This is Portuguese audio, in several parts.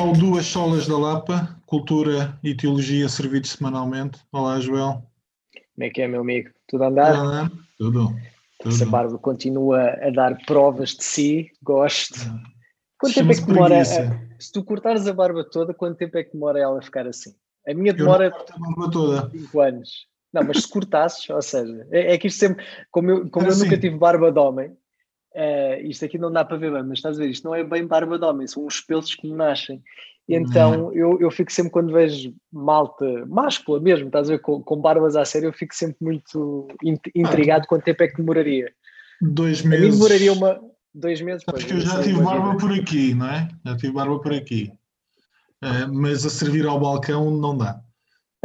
Ao Duas Solas da Lapa, Cultura e Teologia servidos semanalmente. Olá, Joel. Como é que é, meu amigo? Tudo a andar? Olá, tudo. tudo. Essa barba continua a dar provas de si, gosto. Quanto tempo é que demora? A, se tu cortares a barba toda, quanto tempo é que demora ela a ficar assim? A minha demora a barba toda. 5 anos. Não, mas se cortasses, ou seja, é, é que isto sempre, como eu, como eu nunca tive barba de homem, Uh, isto aqui não dá para ver bem, mas estás a ver, isto não é bem barba de homem, são os pelos que me nascem. Então uhum. eu, eu fico sempre, quando vejo malta máscula mesmo, estás a ver, com, com barbas à sério, eu fico sempre muito intrigado quanto tempo é que demoraria. Dois meses. A mim demoraria uma, dois meses. Acho que eu já tive barba por aqui, não é? Já tive barba por aqui. Uh, mas a servir ao balcão não dá.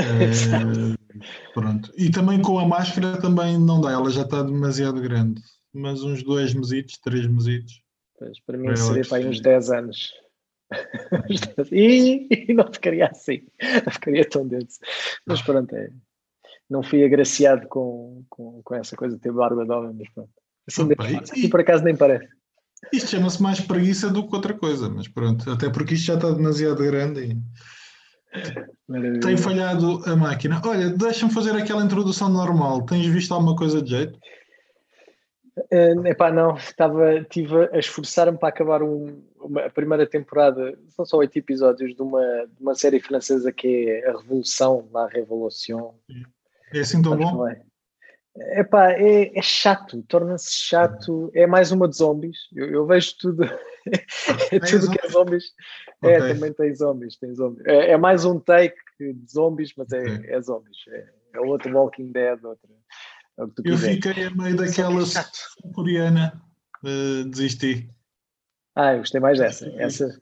Uh, pronto. E também com a máscara também não dá, ela já está demasiado grande mas uns dois mesitos, três mesitos. Pois, para mim seria para aí uns 10 anos. e, e, não ficaria assim, não ficaria tão denso. Mas pronto, é. não fui agraciado com, com, com essa coisa de ter barba de homem, mas pronto. Assim, Opa, e, por acaso nem parece. Isto chama-se mais preguiça do que outra coisa, mas pronto, até porque isto já está demasiado grande e Maravilha. tem falhado a máquina. Olha, deixa-me fazer aquela introdução normal. Tens visto alguma coisa de jeito? Uh, epá, não, estava, estive a esforçar-me para acabar um, uma, a primeira temporada, são só oito episódios de uma, de uma série francesa que é A Revolução, La Révolution. É assim tão bom? É. Epá, é, é chato, torna-se chato, é mais uma de zombies, eu, eu vejo tudo, é tudo que é zombies, é, okay. é, também tem zombies, tem zombies. É, é, mais um take de zombies, mas é, okay. é zombies, é, é outro Walking Dead, outra é eu fiquei a meio daquela coreana, uh, desisti. Ah, eu gostei mais dessa. Essa,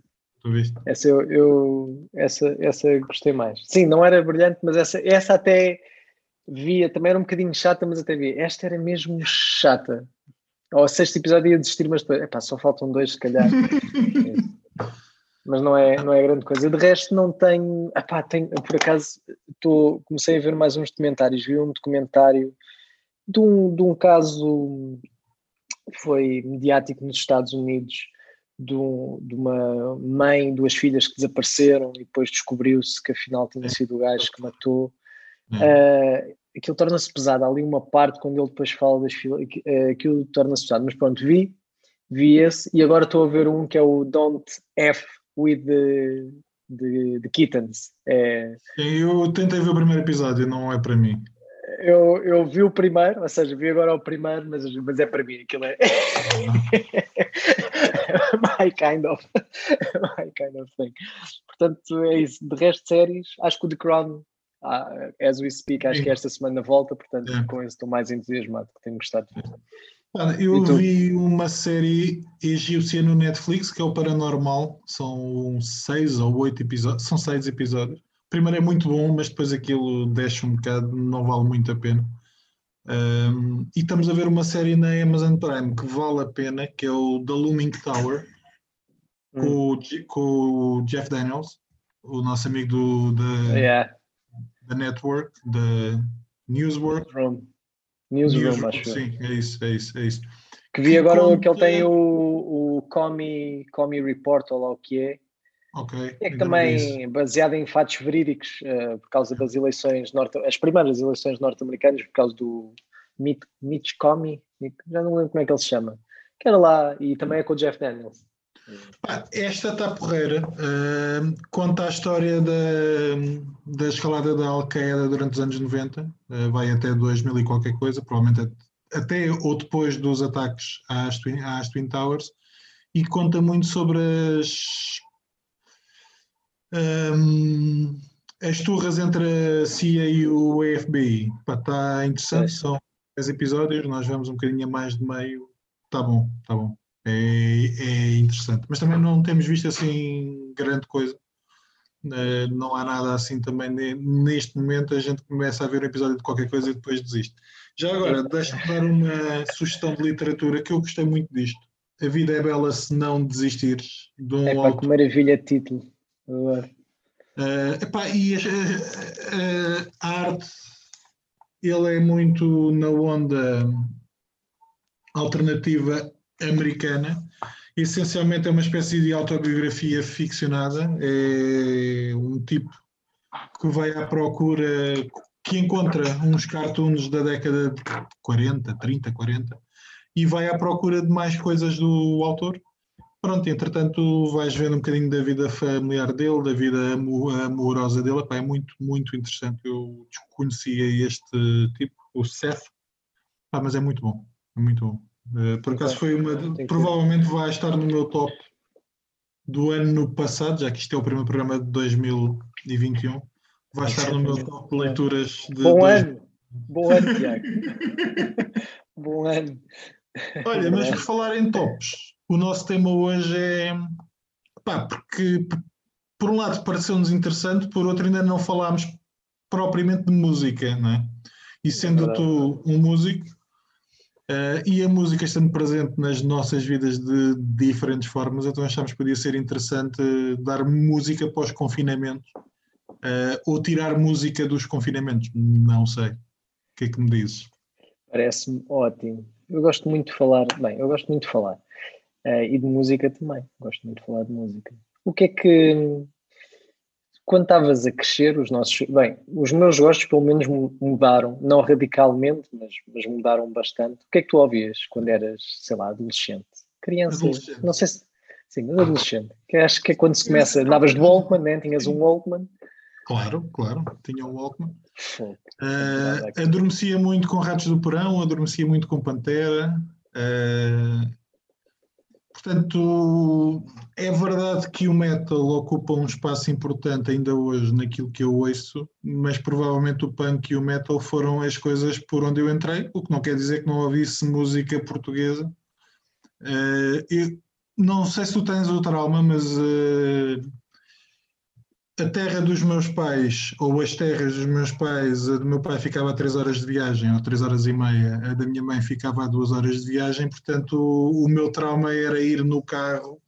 essa eu, eu, essa, essa gostei mais. Sim, não era brilhante, mas essa, essa até via, também era um bocadinho chata, mas até via. Esta era mesmo chata. Ao sexto episódio ia desistir, mas depois, epá, só faltam dois, se calhar. mas não é, não é grande coisa. De resto, não tenho. Epá, tenho por acaso, tô, comecei a ver mais uns documentários. Vi um documentário de um, de um caso foi mediático nos Estados Unidos de, um, de, uma mãe, duas filhas que desapareceram e depois descobriu-se que afinal tinha sido o gajo que matou. Uh, aquilo torna-se pesado. Há ali uma parte quando ele depois fala das filhas, uh, aquilo torna-se pesado. Mas pronto, vi, vi esse e agora estou a ver um que é o Don't F with the, the, the Kittens. É... Eu tentei ver o primeiro episódio, não é para mim eu, eu vi o primeiro, ou seja, vi agora o primeiro, mas, mas é para mim, aquilo é my kind of my kind of thing. Portanto, é isso. De resto séries, acho que o The Crown, ah, as we speak, acho que esta semana volta, portanto, é. com isso estou mais entusiasmado, que tenho gostado. Eu vi uma série egípcia no Netflix que é o Paranormal, são seis ou oito episódios, são seis episódios primeiro é muito bom, mas depois aquilo deixa um bocado, não vale muito a pena. Um, e estamos a ver uma série na Amazon Prime que vale a pena, que é o The Looming Tower, hum. com, o, com, o, Jeff Daniels, o nosso amigo do, da, yeah. da Network, da Newswork. Newsroom, Newsroom acho Sim, é isso, é isso, é isso. Que vi agora que, que ele tem o, o Comi, Comi Report, ou lá o que é, Ok. É que também baseado em fatos verídicos, uh, por causa das eleições norte as primeiras eleições norte-americanas, por causa do Mitch Comey, já não lembro como é que ele se chama, que era lá, e também é com o Jeff Daniels. esta está porreira. Uh, conta a história da, da escalada da Al-Qaeda durante os anos 90, uh, eh, vai até 2000 e qualquer coisa, provavelmente até ou depois dos ataques às Twin, às Twin Towers, e conta muito sobre as um, as turras entre a CIA e o FBI. Está interessante, é. são 10 episódios, nós vamos um bocadinho a mais de meio. Está bom, está bom. É, é, interessante. Mas também não temos visto assim grande coisa. Uh, não há nada assim também neste momento a gente começa a ver um episódio de qualquer coisa e depois desiste. Já agora, deixa-me dar uma sugestão de literatura que eu gostei muito disto. A vida é bela se não desistires. De um é para que maravilha título. Uh, epá, e a, a, a, arte, ele é muito na onda alternativa americana essencialmente é uma espécie de autobiografia ficcionada. É um tipo que vai à procura, que encontra uns cartoons da década de 40, 30, 40 e vai à procura de mais coisas do autor. Pronto, entretanto vais vendo um bocadinho da vida familiar dele, da vida amorosa dele. Epá, é muito, muito interessante. Eu desconhecia este tipo, o Seth, Epá, mas é muito bom. É muito bom. Uh, por acaso foi uma. Provavelmente vai estar no meu top do ano passado, já que isto é o primeiro programa de 2021. Vai estar no meu top de leituras de. Bom dois... ano! Bom ano, Tiago! bom ano! Olha, mas por falar em tops, o nosso tema hoje é. Pá, porque por um lado pareceu-nos interessante, por outro ainda não falámos propriamente de música, não é? E sendo é tu um músico, Uh, e a música estando presente nas nossas vidas de diferentes formas, então achámos que podia ser interessante dar música para os confinamentos uh, ou tirar música dos confinamentos. Não sei. O que é que me dizes? Parece-me ótimo. Eu gosto muito de falar, bem, eu gosto muito de falar uh, e de música também. Gosto muito de falar de música. O que é que quando estavas a crescer, os nossos. Bem, os meus gostos pelo menos mudaram, não radicalmente, mas, mas mudaram bastante. O que é que tu ouvias quando eras, sei lá, adolescente? Criança, adolescente. não sei se. Sim, mas adolescente. Que acho que é quando se começa. Andavas de Walkman, né? tinhas um Walkman. Claro, claro, tinha um Walkman. Uh, adormecia muito com Ratos do Porão, adormecia muito com Pantera. Uh, Portanto, é verdade que o metal ocupa um espaço importante ainda hoje naquilo que eu ouço, mas provavelmente o punk e o metal foram as coisas por onde eu entrei, o que não quer dizer que não ouvisse música portuguesa. Uh, eu não sei se tu tens o trauma, mas uh, a terra dos meus pais, ou as terras dos meus pais, a do meu pai ficava a 3 horas de viagem, ou 3 horas e meia, a da minha mãe ficava a 2 horas de viagem, portanto o, o meu trauma era ir no carro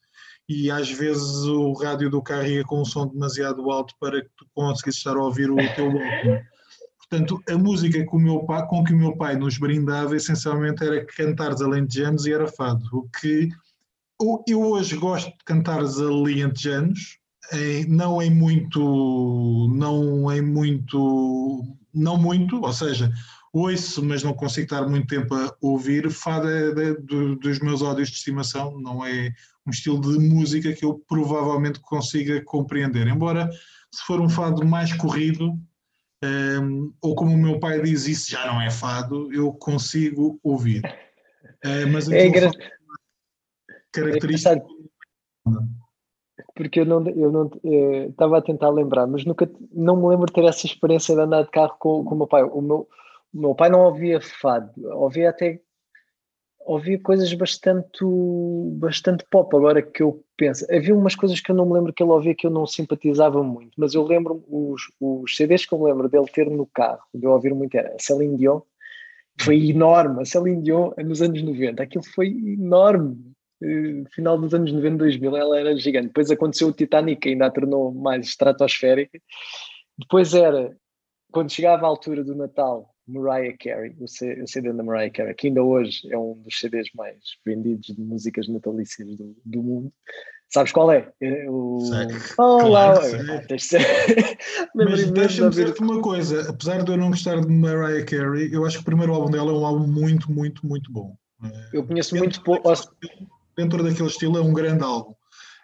e às vezes o rádio do carro ia com um som demasiado alto para que tu conseguisses estar a ouvir o teu Walkman. Portanto, a música que meu pai, com que o meu pai nos brindava essencialmente era cantares alentejanos e era fado. O que eu hoje gosto de cantares alentejanos, em, não em muito, não em muito, não muito, ou seja, ouço, mas não consigo estar muito tempo a ouvir. Fado é de, de, dos meus ódios de estimação, não é um estilo de música que eu provavelmente consiga compreender. Embora, se for um fado mais corrido, um, ou como o meu pai diz, isso já não é fado, eu consigo ouvir. Uh, mas é engra... característica. É porque eu não eu não estava eh, a tentar lembrar, mas nunca não me lembro de ter essa experiência de andar de carro com, com o meu pai. O meu, o meu pai não ouvia fado, ouvia até ouvia coisas bastante bastante pop. Agora que eu penso, havia umas coisas que eu não me lembro que ele ouvia que eu não simpatizava muito, mas eu lembro os, os CDs que eu me lembro dele ter no carro, de eu ouvir muito era Celine Dion. Foi enorme, a Celine Dion nos anos 90, aquilo foi enorme final dos anos 90, 2000, ela era gigante. Depois aconteceu o Titanic, que ainda a tornou mais estratosférica. Depois era, quando chegava a altura do Natal, Mariah Carey, o CD da Mariah Carey, que ainda hoje é um dos CDs mais vendidos de músicas natalícias do, do mundo. Sabes qual é? é o... Olá! Claro, Mas deixa-me dizer-te uma coisa, apesar de eu não gostar de Mariah Carey, eu acho que o primeiro álbum dela é um álbum muito, muito, muito bom. Eu conheço muito pouco dentro daquele estilo é um grande álbum.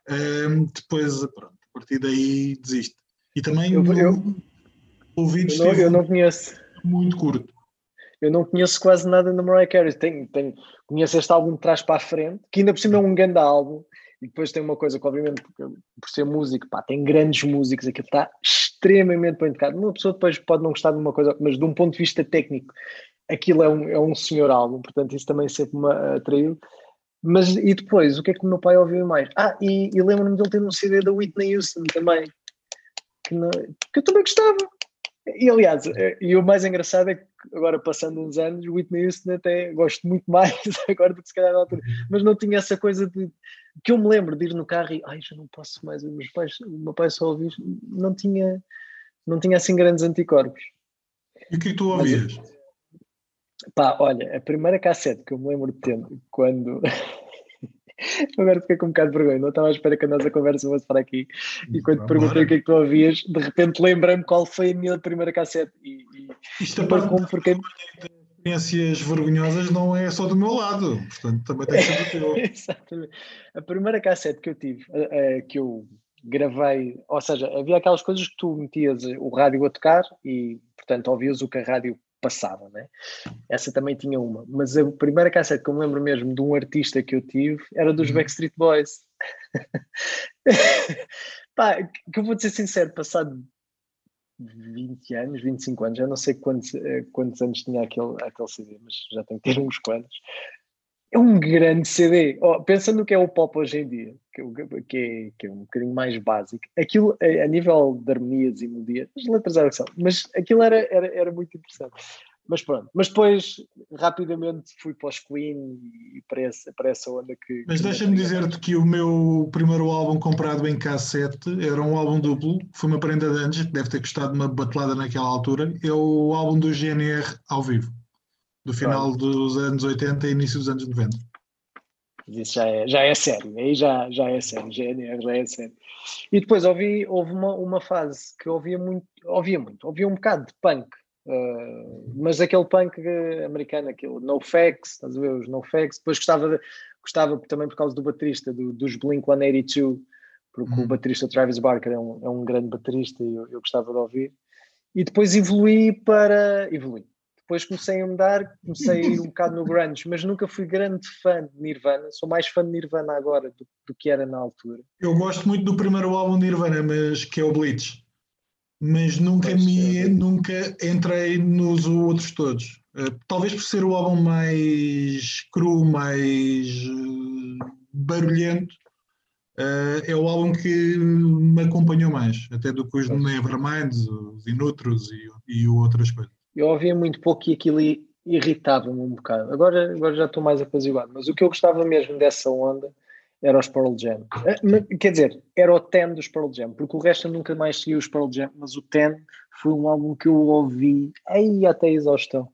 Um, depois, pronto, a partir daí desiste. E também eu, eu, ouvidos eu, não, eu não conheço. Muito curto. Eu não conheço quase nada da Mariah Carey. Tenho, tenho, conheço este álbum de trás para a frente, que ainda por cima é um grande álbum. E depois tem uma coisa que, obviamente, por ser músico, pá, tem grandes músicos, aquilo está extremamente bem tocado. Uma pessoa depois pode não gostar de uma coisa, mas de um ponto de vista técnico, aquilo é um, é um senhor álbum, portanto, isso também sempre me atraiu. Mas e depois, o que é que o meu pai ouviu mais? Ah, e, e lembro-me de ele ter um CD da Whitney Houston também, que, não, que eu também gostava. E aliás, eh, e o mais engraçado é que agora passando uns anos, Whitney Houston até gosto muito mais agora do que se calhar na altura, mas não tinha essa coisa de que eu me lembro de ir no carro e ai, já não posso mais, meus pais, o meu pai só ouviu, não tinha, não tinha assim grandes anticorpos. E o que é que tu ouvias? Mas, Pá, olha, a primeira cassete que eu me lembro de ter quando. Agora fiquei com um bocado de vergonha, não estava à espera que a nossa conversa fosse para aqui. E quando te perguntei o que é que tu ouvias, de repente lembrei-me qual foi a minha primeira cassete. E, e Isto é para como porque experiências vergonhosas não é só do meu lado, portanto também tem que ser do teu. Exatamente. A primeira cassete que eu tive, uh, que eu gravei, ou seja, havia aquelas coisas que tu metias o rádio a tocar e, portanto, ouvias o que a rádio passava, né? Essa também tinha uma. Mas a primeira cassete que eu me lembro mesmo de um artista que eu tive era dos uhum. Backstreet Boys. Pá, que eu vou ser sincero, passado 20 anos, 25 anos, já não sei quantos, eh, quantos anos tinha aquele, aquele CD, mas já tem que ter uns quantos. É um grande CD. Oh, pensando no que é o pop hoje em dia, que, é que, é, que é um bocadinho mais básico, aquilo a, a nível de harmonias e melodias, as letras eram são, mas aquilo era, era, era muito interessante. Mas pronto, mas depois rapidamente fui para os Queen e para essa, para essa onda que. Mas deixa-me dizer-te que o meu primeiro álbum comprado em cassete era um álbum duplo, foi uma prenda de anos, que deve ter custado uma batelada naquela altura. É o álbum do GNR ao vivo, do final dos anos 80 e início dos anos 90. Isso já é, já é sério, aí já, já é sério, GNR já é sério. E depois ouvi, houve uma, uma fase que ouvia muito, ouvia muito, ouvia um bocado de punk Uh, mas aquele punk americano, aquele NoFX, estás a ver? Os NoFX. Depois gostava, de, gostava também por causa do baterista, do, dos Blink 182, porque uhum. o baterista Travis Barker é um, é um grande baterista e eu, eu gostava de ouvir. E depois evolui para. Evolui. Depois comecei a mudar, comecei a ir um bocado no grunge, mas nunca fui grande fã de Nirvana. Sou mais fã de Nirvana agora do, do que era na altura. Eu gosto muito do primeiro álbum de Nirvana, mas que é o Bleach mas nunca me nunca entrei nos outros todos. Uh, talvez por ser o álbum mais cru, mais uh, barulhento, uh, é o álbum que me acompanhou mais, até do que os Neverminds, os Inutros e, e outras coisas. Eu ouvia muito pouco e aquilo irritava-me um bocado. Agora, agora já estou mais apaziguado, mas o que eu gostava mesmo dessa onda era os Pearl Jam. Eh, quer dizer, era o Ten dos Pearl Jam, porque o resto eu nunca mais segui os Pearl Jam, mas o Ten foi um álbum que eu ouvi aí até a exaustão.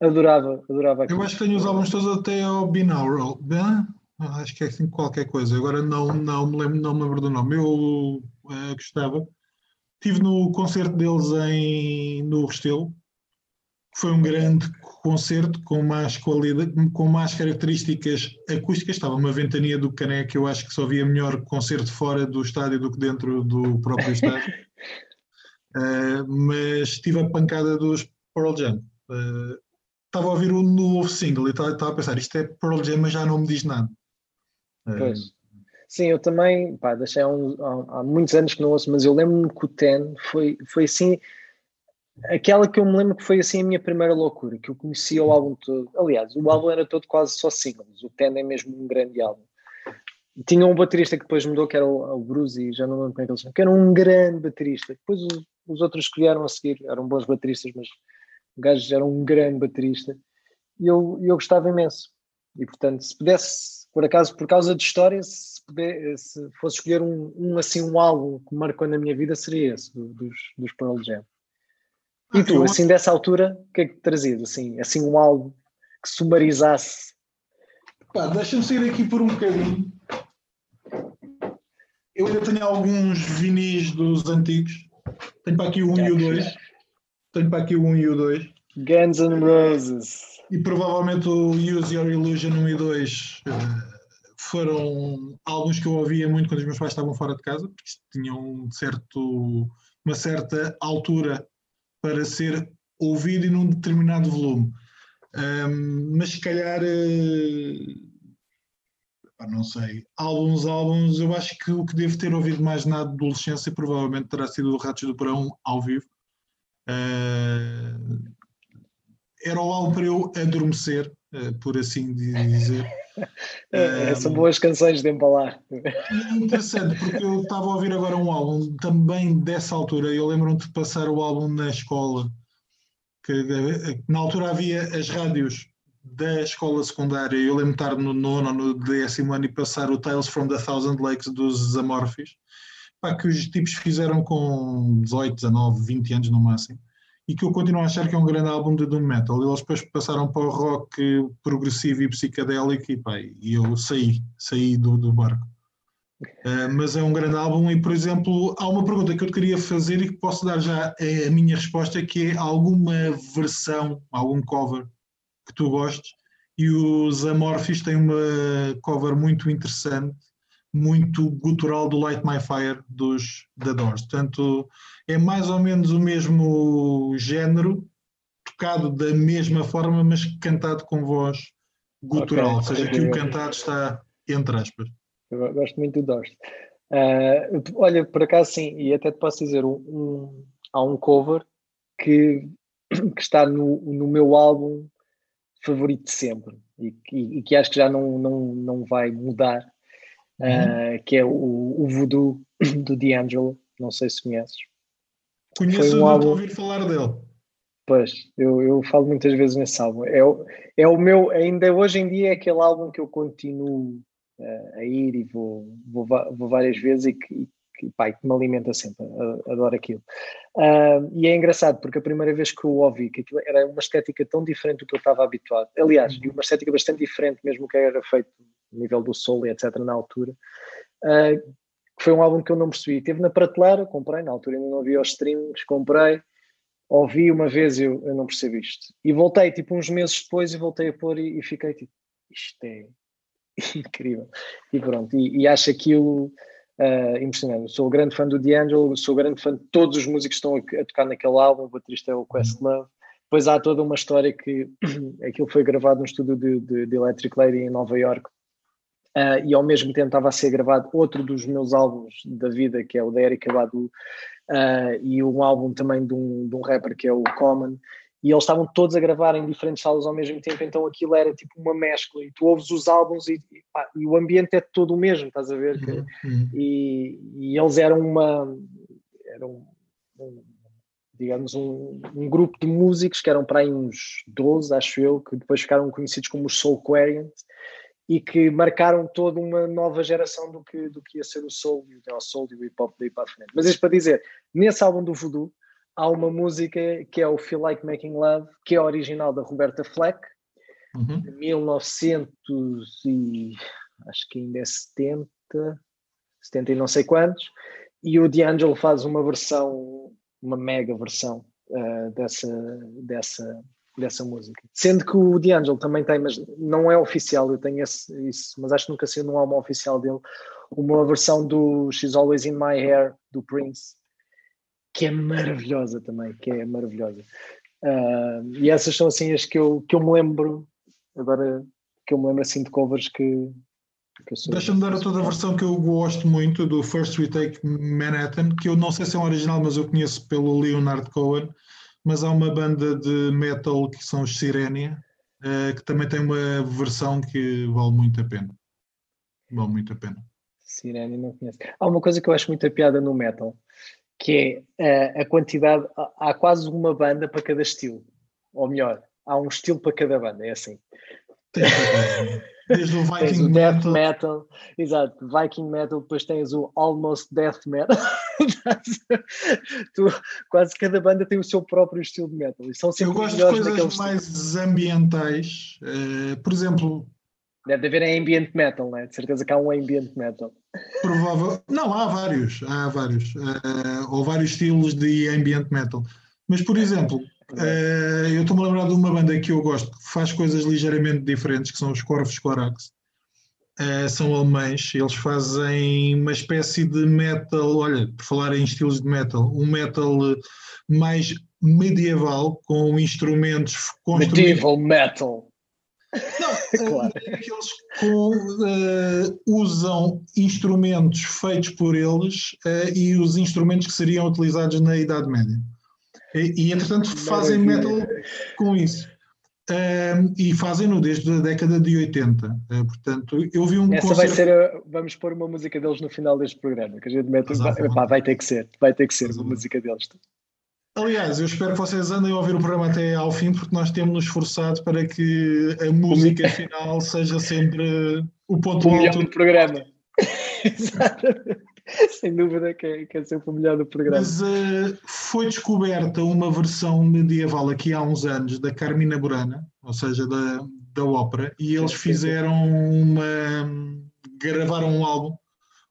Adorava, adorava aquilo. Eu acho que tenho os álbuns todos até ao Binaural. Acho que é assim qualquer coisa. Agora não, não, me, lembro, não me lembro do nome. Eu uh, gostava. Estive no concerto deles em, no Restelo, foi um grande concerto com mais qualidade, com mais características acústicas. Estava uma ventania do Caneco, eu acho que só havia melhor concerto fora do estádio do que dentro do próprio estádio. uh, mas tive a pancada dos Pearl Jam. Uh, estava a ouvir o novo single e estava, estava, a pensar, isto é Pearl Jam, mas já não me diz nada. Uh, pois. Sim, eu também, pá, deixei há, um, há, há, muitos anos que não ouço, mas eu lembro-me que o Ten foi, foi assim, Aquela que eu me lembro que foi assim a minha primeira loucura, que eu conhecia o álbum todo. Aliás, o álbum era todo quase só singles. O Ten é mesmo um grande álbum. Tinha um baterista que depois mudou, que era o, o Bruce, já não lembro como é que ele chama, que era um grande baterista. Depois os, os outros que vieram a seguir eram bons bateristas, mas o gajo era um grande baterista. E eu, eu gostava imenso. E portanto, se pudesse, por acaso, por causa de história, se, se fosse escolher um, um, assim, um álbum que marcou na minha vida, seria esse, dos, dos Pearl Jam. E tu, assim, dessa altura, o que é que trazias? Assim, assim um álbum que sumarizasse? Pá, deixa-me sair aqui por um bocadinho. Eu ainda tenho alguns vinis dos antigos. Tenho para aqui o 1 e o 2. Tenho para aqui o 1 e o 2. Guns N' Roses. E provavelmente o Use Your Illusion 1 e 2 uh, eh, foram álbuns que eu ouvia muito quando os meus pais estavam fora de casa, porque tinham um certo, uma certa altura para ser ouvido em um determinado volume. Um, mas se calhar, uh, não sei, álbuns, álbuns, eu acho que o que devo ter ouvido mais na adolescência provavelmente terá sido o Ratos do Porão ao vivo. Uh, era o álbum para eu adormecer, por assim dizer. É, são boas canções de embalar. É interessante, porque eu estava a ouvir agora um álbum também dessa altura. Eu lembro-me de passar o álbum na escola, que na altura havia as rádios da escola secundária. Eu lembro-me de estar no nono no décimo ano e passar o Tales from the Thousand Lakes dos Amorphis, pá, que os tipos fizeram com 18, 19, 20 anos no máximo. E que eu continuo a achar que é um grande álbum de Doom Metal. Eles depois passaram para o rock progressivo e psicadélico e, pá, e eu saí, saí do, do barco. Uh, mas é um grande álbum e, por exemplo, há uma pergunta que eu queria fazer e que posso dar já a minha resposta, que é alguma versão, algum cover que tu gostes e os Amorphis têm uma cover muito interessante, muito gutural do Light My Fire dos The Doors. Portanto, é mais ou menos o mesmo género, tocado da mesma forma, mas cantado com voz gutural, okay. ou seja, que o cantado está entre aspas. Eu gosto muito do Doors. Uh, olha, por acaso sim, e até te posso dizer, um, um, há um cover que, que está no, no meu álbum favorito de sempre e, e, e, que acho que já não, não, não vai mudar, uhum. uh, que é o, o Voodoo do D'Angelo, não sei se conheces. Conheço, um álbum... ouvir falar dele. Pois, eu, eu falo muitas vezes nesse álbum. É, o, é o meu, ainda hoje em dia é aquele álbum que eu continuo uh, a ir e vou, vou, vou várias vezes e que, que, pá, que me alimenta sempre, adoro aquilo. Uh, e é engraçado porque a primeira vez que eu ouvi que aquilo era uma estética tão diferente do que eu estava habituado, aliás, uhum. uma estética bastante diferente mesmo que era feito nível do solo e etc. na altura, uh, foi um álbum que eu não percebi. Teve na prateleira, comprei, na altura ainda não havia os streamings, comprei, ouvi uma vez e eu, eu não percebi isto. E voltei, tipo, uns meses depois e voltei a pôr e, e fiquei tipo, isto é incrível. E pronto, e, e acho aquilo uh, impressionante. Sou grande fã do D'Angelo, sou grande fã de todos os músicos que estão a, a tocar naquele álbum, o baterista é o Questlove. Depois há toda uma história que aquilo foi gravado no estúdio de, de, de Electric Lady em Nova York uh, e ao mesmo tempo estava a ser gravado outro dos meus álbuns da vida, que é o da Erika Badu, uh, e um álbum também de um, de um rapper que é o Common e eles estavam todos a gravar em diferentes salas ao mesmo tempo, então aquilo era tipo uma mescla, e tu ouves os álbuns e, e, pá, e o ambiente é todo o mesmo, estás a ver? Uhum. uhum. e, e, eles eram uma. Eram, um, digamos, um, um, grupo de músicos que eram para aí uns 12, acho eu, que depois ficaram conhecidos como os Soul Quarians e que marcaram toda uma nova geração do que, do que ia ser o Soul, o Soul e o Hip Hop daí para a frente. Mas isto para dizer, nesse álbum do Voodoo, há uma música que é o Feel Like Making Love, que é original da Roberta Fleck, uhum. de 1900 e acho que ainda é 70, 70 e não sei quantos, e o D'Angelo faz uma versão, uma mega versão uh, dessa, dessa, dessa música. Sendo que o D'Angelo também tem, mas não é oficial, eu tenho esse, isso, mas acho que nunca saiu num álbum oficial dele, uma versão do She's Always in My Hair, do Prince, que é maravilhosa também, que é maravilhosa. Uh, e essas são assim as que eu, que eu me lembro, agora que eu me lembro assim de covers que. Deixa-me dar a toda a versão que eu gosto muito do First Retake Manhattan, que eu não sei se é um original, mas eu conheço pelo Leonard Cohen. Mas há uma banda de metal que são os Sirenia, uh, que também tem uma versão que vale muito a pena. Vale muito a pena. Sirenia não conheço. Há uma coisa que eu acho muito a piada no metal, que é uh, a quantidade, há quase uma banda para cada estilo, ou melhor, há um estilo para cada banda, é assim. Desde o Viking o metal. Death metal, exato, Viking metal, depois tens o Almost Death Metal. Tu, quase cada banda tem o seu próprio estilo de metal. E são Eu gosto de coisas mais ambientais. Uh, por exemplo, Deve haver ambient metal, né? De certeza que há um ambient metal. Provável. Não, há vários. Há vários. Uh, ou vários estilos de ambient metal. Mas, por exemplo, uh, eu estou-me a lembrar de uma banda que eu gosto que faz coisas ligeiramente diferentes, que são os Corvos Corax. Uh, são alemães, eles fazem uma espécie de metal, olha, por falar em estilos de metal, um metal mais medieval, com instrumentos construídos. Medieval metal. Não, claro. é que uh, usam instrumentos feitos por eles uh, e os instrumentos que seriam utilizados na Idade Média. E, e entretanto, fazem metal com isso. Uh, e fazem-no desde a década de 80. Uh, portanto, eu vi um Essa concerto... vai ser. A... Vamos pôr uma música deles no final deste programa, que a gente mete. Vai, pá, vai ter que ser, vai ter que ser uma música deles. Aliás, eu espero que vocês andem a ouvir o programa até ao fim, porque nós temos nos esforçado para que a música final seja sempre o ponto o alto do programa. Exatamente. Sem dúvida que é, que é sempre o melhor do programa. Mas uh, foi descoberta uma versão medieval aqui há uns anos da Carmina Burana, ou seja, da, da ópera, e eles fizeram uma. gravaram um álbum,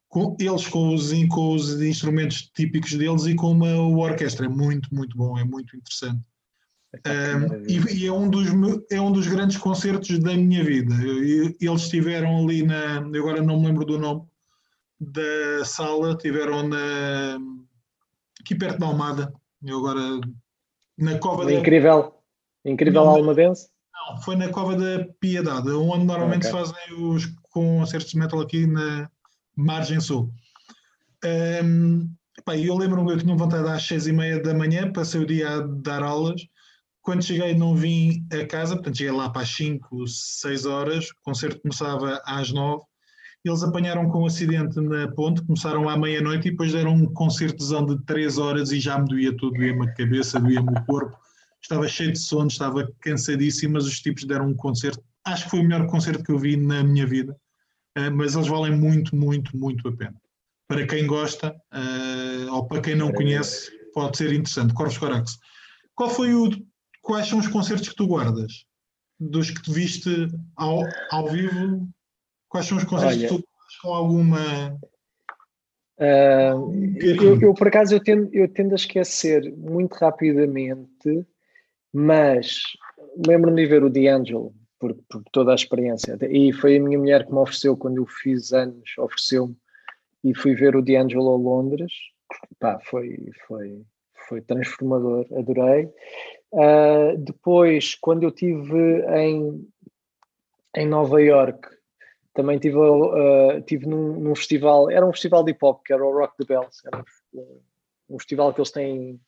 com, eles com os, com os instrumentos típicos deles e com uma orquestra. É muito, muito bom, é muito interessante. Um, e, e, é, um dos, é um dos grandes concertos da minha vida. eles estiveram ali na. Agora não me lembro do nome da sala, estiveram na, aqui perto da Almada. Eu agora. Na Cova da. Incrível. Incrível não, Almadense? Não, foi na Cova da Piedade, onde normalmente okay. se fazem os concertos de metal aqui na Margem Sul. Um, eu lembro-me que eu tinha vontade às seis e meia da manhã, passei o dia a dar aulas quando cheguei não vim a casa, portanto cheguei lá para as 5, 6 horas, o concerto começava às 9, eles apanharam com um acidente na ponte, começaram à meia-noite e depois deram um concertozão de 3 horas e já me doía tudo, doía-me a cabeça, doía-me o corpo, estava cheio de sono, estava cansadíssimo, mas os tipos deram um concerto, acho que foi o melhor concerto que eu vi na minha vida, eh, mas eles valem muito, muito, muito a pena. Para quem gosta, eh, ou para quem não conhece, pode ser interessante. Corvos Corax. Qual foi o quais são os concertos que tu guardas? Dos que te viste ao, ao vivo, quais são os concertos Olha, que tu com alguma. Uh, eu, eu, por acaso, eu tendo, eu tendo a esquecer muito rapidamente, mas lembro-me de ver o D'Angelo, por, por toda a experiência. E foi a minha mulher que me ofereceu, quando eu fiz anos, ofereceu-me, e fui ver o D'Angelo a Londres. Pá, foi, foi, foi transformador, adorei. Uh, depois, quando eu estive em, em Nova York, também tive, uh, tive num, num, festival, era um festival de hip hop, que era o Rock the Bells, era um, um festival que eles têm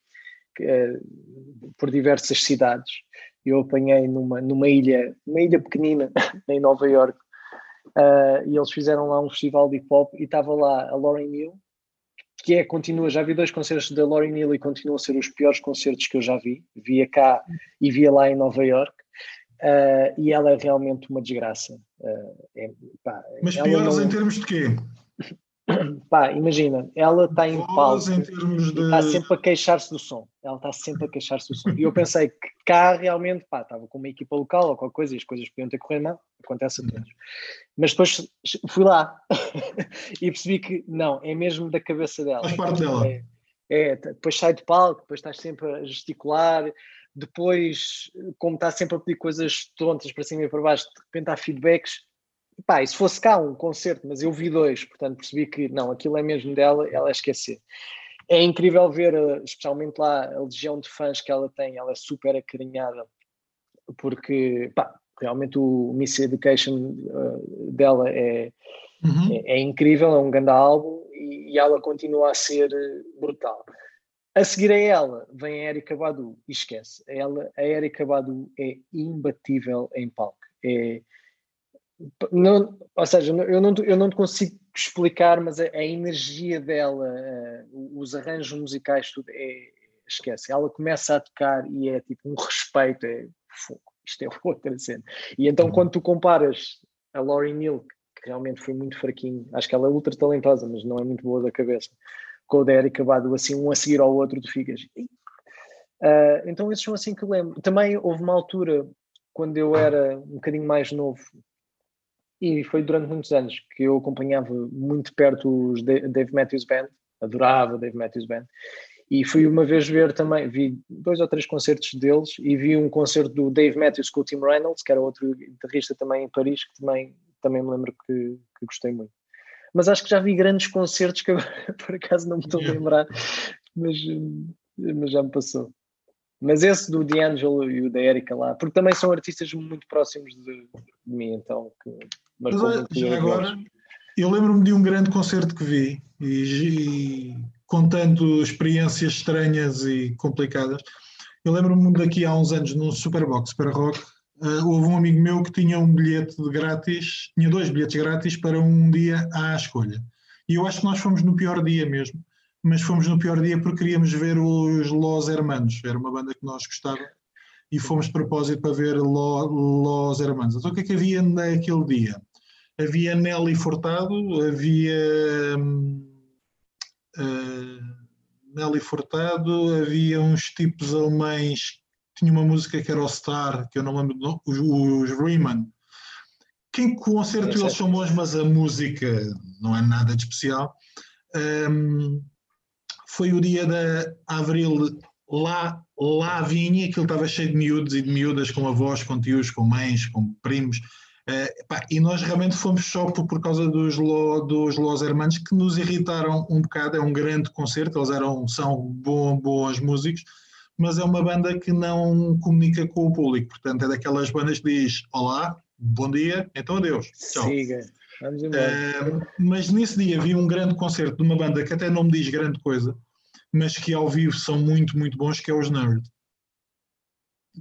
uh, por diversas cidades. Eu apanhei numa, numa ilha, uma ilha pequenina em Nova York, uh, e eles fizeram lá um festival de hip hop e estava lá a Lauren Hill, que é, continua, já vi dois concertos da Laurie Neal e continuam a ser os piores concertos que eu já vi, via cá e via lá em Nova York, uh, e ela é realmente uma desgraça. Uh, é, pá, Mas piores não... em termos de quê? Pá, imagina, ela está em palco de... está sempre a queixar-se do som. Ela está sempre a queixar-se do som. E eu pensei que cá realmente, pá, estava com uma equipa local ou qualquer coisa e as coisas podiam ter corrido mal, acontece a todos. Mas depois fui lá e percebi que não, é mesmo da cabeça dela. Faz parte dela. É, é, depois sai de palco, depois estás sempre a gesticular, depois, como está sempre a pedir coisas tontas para cima e para baixo, de repente há feedbacks pá, e se fosse cá um concerto, mas eu vi dois, portanto percebi que não, aquilo é mesmo dela, ela é esquecer. É incrível ver, eh, especialmente lá, a legião de fãs que ela tem, ela é super acarinhada, porque, pá, realmente o Miss Education uh, dela é, uhum. é, é, incrível, é um grande álbum e, e, ela continua a ser eh, brutal. A seguir a ela vem a Erika Badu e esquece. Ela, a Erika Badu é imbatível em palco. É, não, ou seja, eu não, eu não te consigo explicar, mas a, a energia dela, uh, os arranjos musicais, tudo é. Esquece, ela começa a tocar e é tipo um respeito, é fogo, isto é outra cena. E então, quando tu comparas a Laurie Neal, que realmente foi muito fraquinho, acho que ela é ultra talentosa, mas não é muito boa da cabeça, com o Derek Abado, assim, um a seguir ao outro, tu ficas. Uh, então, esses são assim que lembro. Também houve uma altura, quando eu era um bocadinho mais novo, e foi durante muitos anos que eu acompanhava muito perto os Dave Matthews Band, adorava Dave Matthews Band, e fui uma vez ver também, vi dois ou três concertos deles e vi um concerto do Dave Matthews com o Tim Reynolds, que era outro guitarrista também em Paris, que também, também me lembro que, que gostei muito. Mas acho que já vi grandes concertos que agora por acaso não me estou a lembrar, mas, mas já me passou. Mas esse do D'Angelo e o da Erika lá, porque também são artistas muito próximos de, de mim, então que mas, já agora, eu lembro-me de um grande concerto que vi e, e contando experiências estranhas e complicadas. Eu lembro-me daqui há uns anos no Superbox para rock, uh, houve um amigo meu que tinha um bilhete de grátis, tinha dois bilhetes grátis para um dia à escolha. E eu acho que nós fomos no pior dia mesmo, mas fomos no pior dia porque queríamos ver os Los Hermanos, era uma banda que nós gostávamos, e fomos de propósito para ver Los Hermanos. Então o que é que havia naquele dia? havia Nelly Furtado, havia uh, Nelly Furtado, havia uns tipos alemães tinha uma música que era o Star, que eu não lembro, os, os Riemann. Quem concerto eles são bons, mas a música não é nada de especial. Um, foi o dia da Avril lá, lá vinha, aquilo estava cheio de miúdos e de miúdas com avós, com tios, com mães, com primos. Uh, pá, e nós realmente fomos só por, por causa dos, Lo, dos Los Hermanos que nos irritaram um bocado. É um grande concerto, eles eram, são bom, bons músicos, mas é uma banda que não comunica com o público. Portanto, é daquelas bandas que diz: Olá, bom dia, então adeus. Tchau. Siga. Vamos embora. Uh, mas nesse dia vi um grande concerto de uma banda que até não me diz grande coisa, mas que ao vivo são muito, muito bons, que é os Nerd.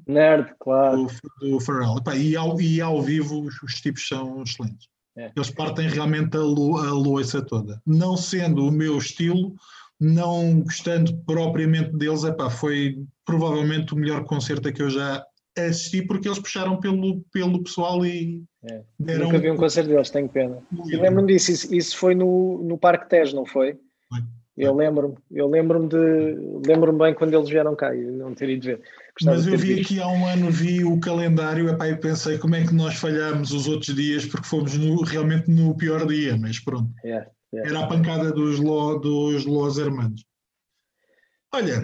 Nerd, claro. Do, do Pharrell. E, ao, e ao vivo os, os tipos são excelentes. É. Eles partem realmente a, a loiça toda. Não sendo o meu estilo, não gostando propriamente deles, epá, foi provavelmente o melhor concerto a que eu já assisti, porque eles puxaram pelo, pelo pessoal e é. deram... Nunca vi um concerto deles, tenho pena. Eu lembro-me disso, isso, isso, foi no, no Parque Tejo, não foi? foi. Eu lembro-me, eu lembro-me de lembro-me bem quando eles vieram cá e não ter ido ver. Gostava Mas eu vi visto. aqui há um ano, vi o calendário epá, e pensei como é que nós falhámos os outros dias porque fomos no, realmente no pior dia, mas pronto. É. Yeah. Era a pancada dos, lo, dos Los Hermanos. Olha,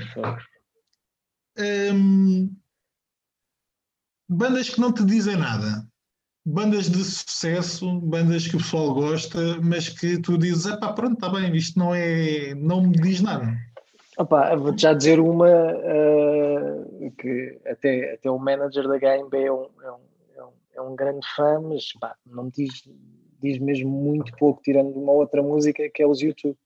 hum, bandas que não te dizem nada, bandas de sucesso, bandas que o pessoal gosta, mas que tu dizes, ah pá, pronto, está bem, isto não é, não me diz nada. Opa, vou-te já dizer uma uh, que até, até o manager da GameB é um, é um, é um, é um grande fã, mas pá, não me diz diz mesmo muito pouco, tirando uma outra música que é os YouTube.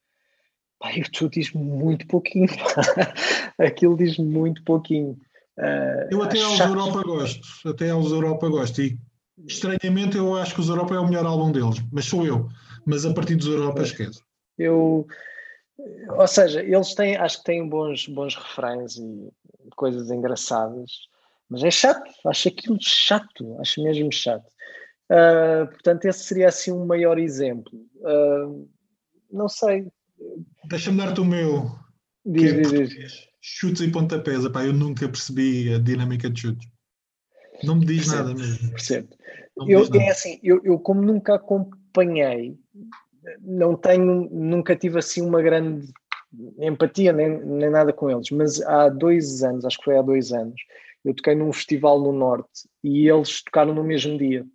Pá, YouTube diz muito pouquinho. Aquilo diz muito pouquinho. Uh, eu até aos chato. Europa gosto, até aos Europa gosto. E estranhamente eu acho que os Europa é o melhor álbum deles, mas sou eu. Mas a partir dos Europa esqueço. Eu, ou seja, eles têm, acho que têm bons, bons refrões e coisas engraçadas, mas é chato, acho aquilo chato, acho mesmo chato. Uh, portanto, esse seria assim um maior exemplo. Uh, não sei. Deixa-me dar-te o meu. Diz, é diz, diz. Chutes e pontapés. Epá, eu nunca percebi a dinâmica de chutes. Não me diz percebo, nada mesmo. Percebo. Eu, é assim, eu, eu como nunca acompanhei, não tenho, nunca tive assim uma grande empatia nem, nem nada com eles, mas há dois anos, acho que foi há dois anos, eu toquei num festival no Norte e eles tocaram no mesmo dia.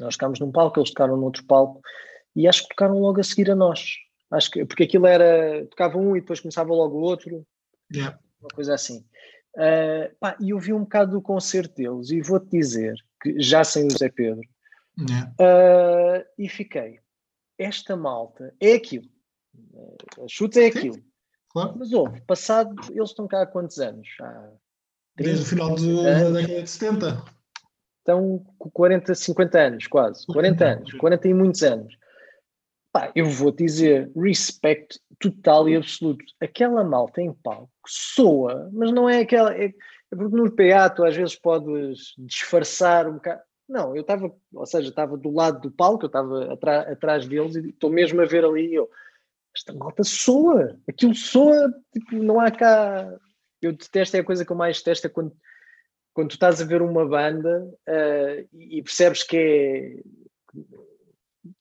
Nós tocámos num palco, eles tocaram noutro palco e acho que tocaram logo a seguir a nós. Acho que, porque aquilo era, tocava um e depois começava logo o outro, yeah. uma coisa assim. Uh, pá, e eu vi um bocado do concerto deles e vou-te dizer que já sem o Zé Pedro yeah. uh, e fiquei, esta malta é aquilo, a chute é aquilo. Claro. Mas houve, passado, eles estão cá há quantos anos? Há Desde o final de, da década de 70 estão com 40, 50 anos, quase. 40 anos, 40 e muitos anos. Pá, eu vou dizer, respeito total e absoluto. Aquela malta em palco soa, mas não é aquela. É, é porque no PA tu às vezes podes disfarçar um bocado. Não, eu estava, ou seja, estava do lado do palco, eu estava atrás deles e estou mesmo a ver ali. Eu, esta malta soa, aquilo soa, tipo, não há cá. Eu detesto, é a coisa que eu mais detesto é quando quando tu estás a ver uma banda uh, e percebes que é